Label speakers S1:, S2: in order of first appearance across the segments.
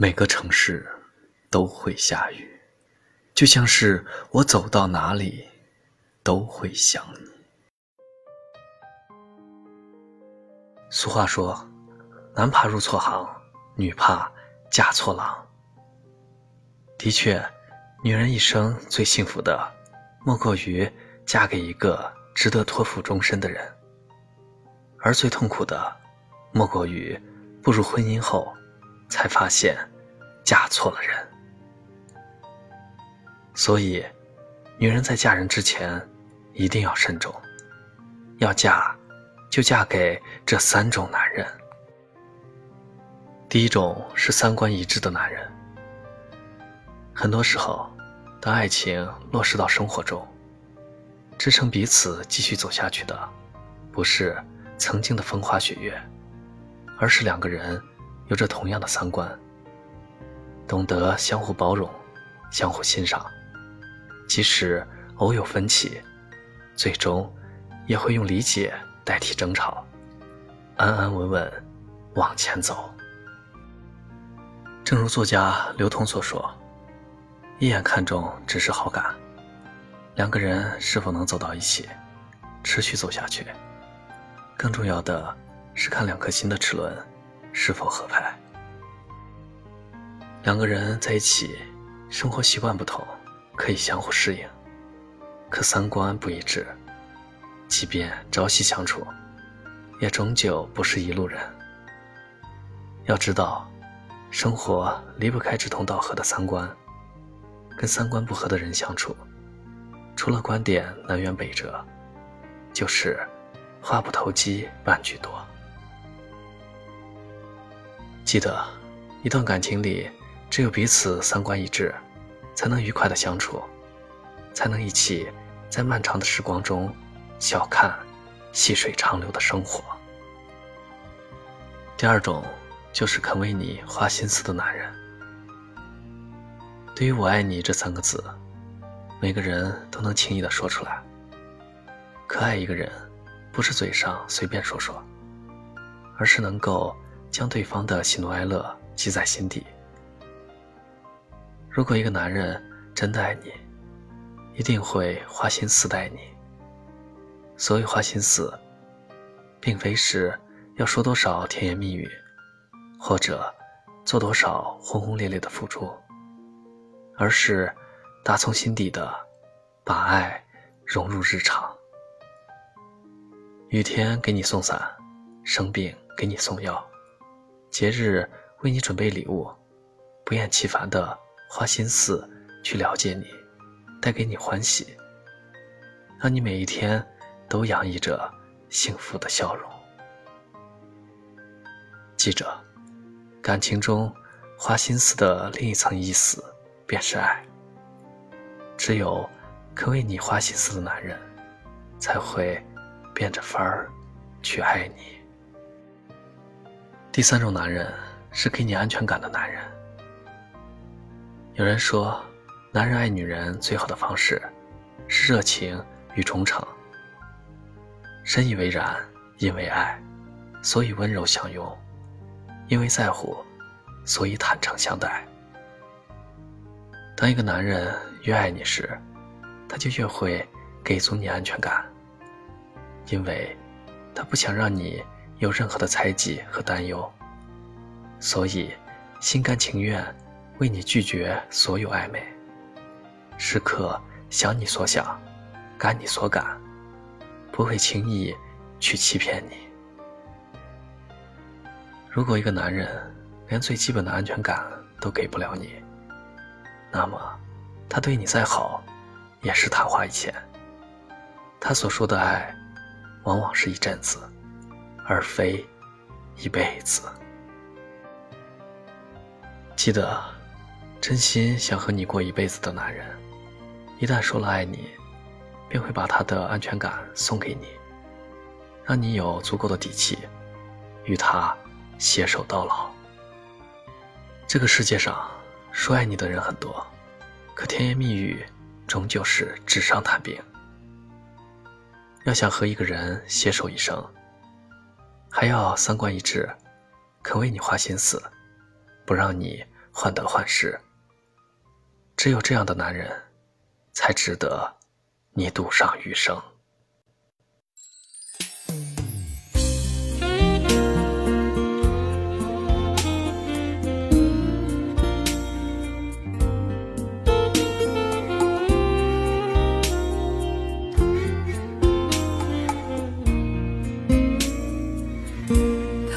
S1: 每个城市都会下雨，就像是我走到哪里都会想你。俗话说：“男怕入错行，女怕嫁错郎。”的确，女人一生最幸福的，莫过于嫁给一个值得托付终身的人；而最痛苦的，莫过于步入婚姻后。才发现嫁错了人，所以女人在嫁人之前一定要慎重。要嫁，就嫁给这三种男人。第一种是三观一致的男人。很多时候，当爱情落实到生活中，支撑彼此继续走下去的，不是曾经的风花雪月，而是两个人。有着同样的三观，懂得相互包容、相互欣赏，即使偶有分歧，最终也会用理解代替争吵，安安稳稳往前走。正如作家刘同所说：“一眼看中只是好感，两个人是否能走到一起，持续走下去，更重要的是看两颗心的齿轮。”是否合拍？两个人在一起，生活习惯不同，可以相互适应；可三观不一致，即便朝夕相处，也终究不是一路人。要知道，生活离不开志同道合的三观。跟三观不合的人相处，除了观点南辕北辙，就是话不投机半句多。记得，一段感情里，只有彼此三观一致，才能愉快的相处，才能一起在漫长的时光中笑看细水长流的生活。第二种，就是肯为你花心思的男人。对于“我爱你”这三个字，每个人都能轻易的说出来。可爱一个人，不是嘴上随便说说，而是能够。将对方的喜怒哀乐记在心底。如果一个男人真的爱你，一定会花心思待你。所谓花心思，并非是要说多少甜言蜜语，或者做多少轰轰烈烈的付出，而是打从心底的把爱融入日常。雨天给你送伞，生病给你送药。节日为你准备礼物，不厌其烦的花心思去了解你，带给你欢喜，让你每一天都洋溢着幸福的笑容。记着，感情中花心思的另一层意思便是爱。只有肯为你花心思的男人，才会变着法儿去爱你。第三种男人是给你安全感的男人。有人说，男人爱女人最好的方式是热情与忠诚。深以为然，因为爱，所以温柔相拥；因为在乎，所以坦诚相待。当一个男人越爱你时，他就越会给足你安全感，因为他不想让你。有任何的猜忌和担忧，所以心甘情愿为你拒绝所有暧昧，时刻想你所想，感你所感，不会轻易去欺骗你。如果一个男人连最基本的安全感都给不了你，那么他对你再好，也是昙花一现。他所说的爱，往往是一阵子。而非一辈子。记得，真心想和你过一辈子的男人，一旦说了爱你，便会把他的安全感送给你，让你有足够的底气与他携手到老。这个世界上说爱你的人很多，可甜言蜜语终究是纸上谈兵。要想和一个人携手一生，还要三观一致，肯为你花心思，不让你患得患失。只有这样的男人，才值得你赌上余生。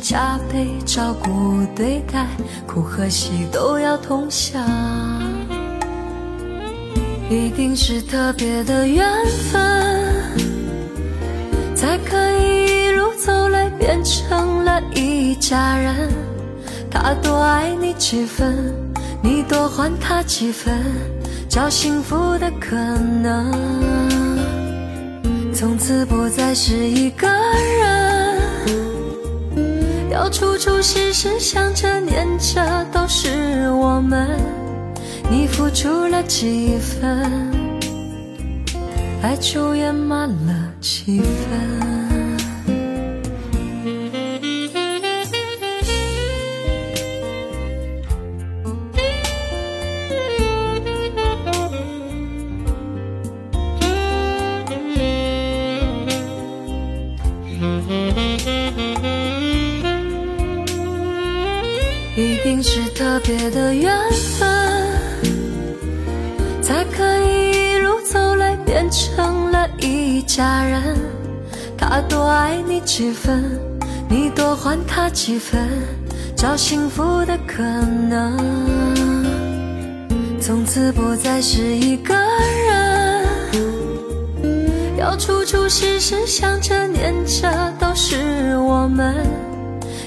S2: 加倍照顾对待，苦和喜都要同享，一定是特别的缘分，才可以一路走来变成了一家人。他多爱你几分，你多还他几分。找幸福的可能，从此不再是一个人，要处处时时想着念着都是我们。你付出了几分，爱就圆满了几分。一定是特别的缘分，才可以一路走来变成了一家人。他多爱你几分，你多还他几分，找幸福的可能，从此不再是一个人，要处处时时想着念着都是我们。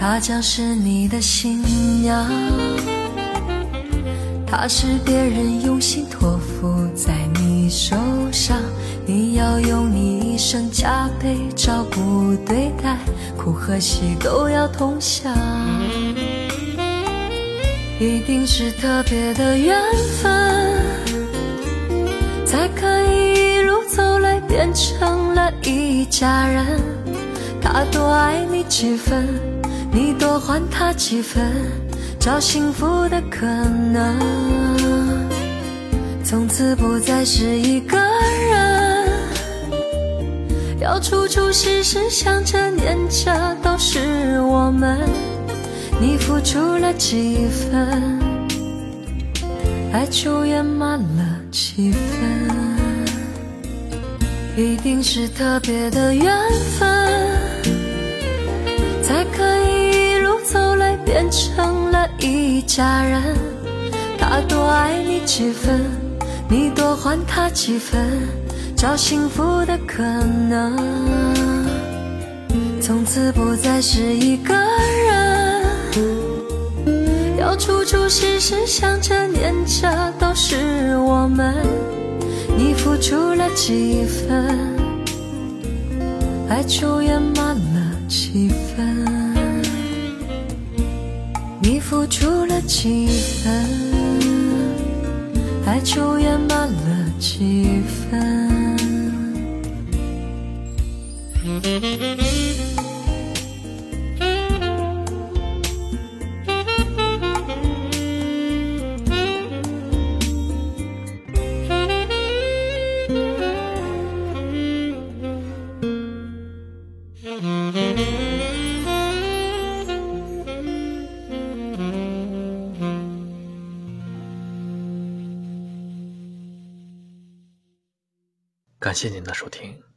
S2: 她将是你的新娘，她是别人用心托付在你手上，你要用你一生加倍照顾对待，苦和喜都要同享，一定是特别的缘分，才可以一路走来变成了一家人。他多爱你几分。你多还他几分，找幸福的可能，从此不再是一个人，要处处时时想着念着都是我们。你付出了几分，爱就圆满了几分，一定是特别的缘分。一家人。他多爱你几分，你多还他几分，找幸福的可能，从此不再是一个人，要处处时时想着念着都是我们。你付出了几分，爱就圆满了几分。付出了几分，爱就圆满了几分。
S1: 感谢您的收听。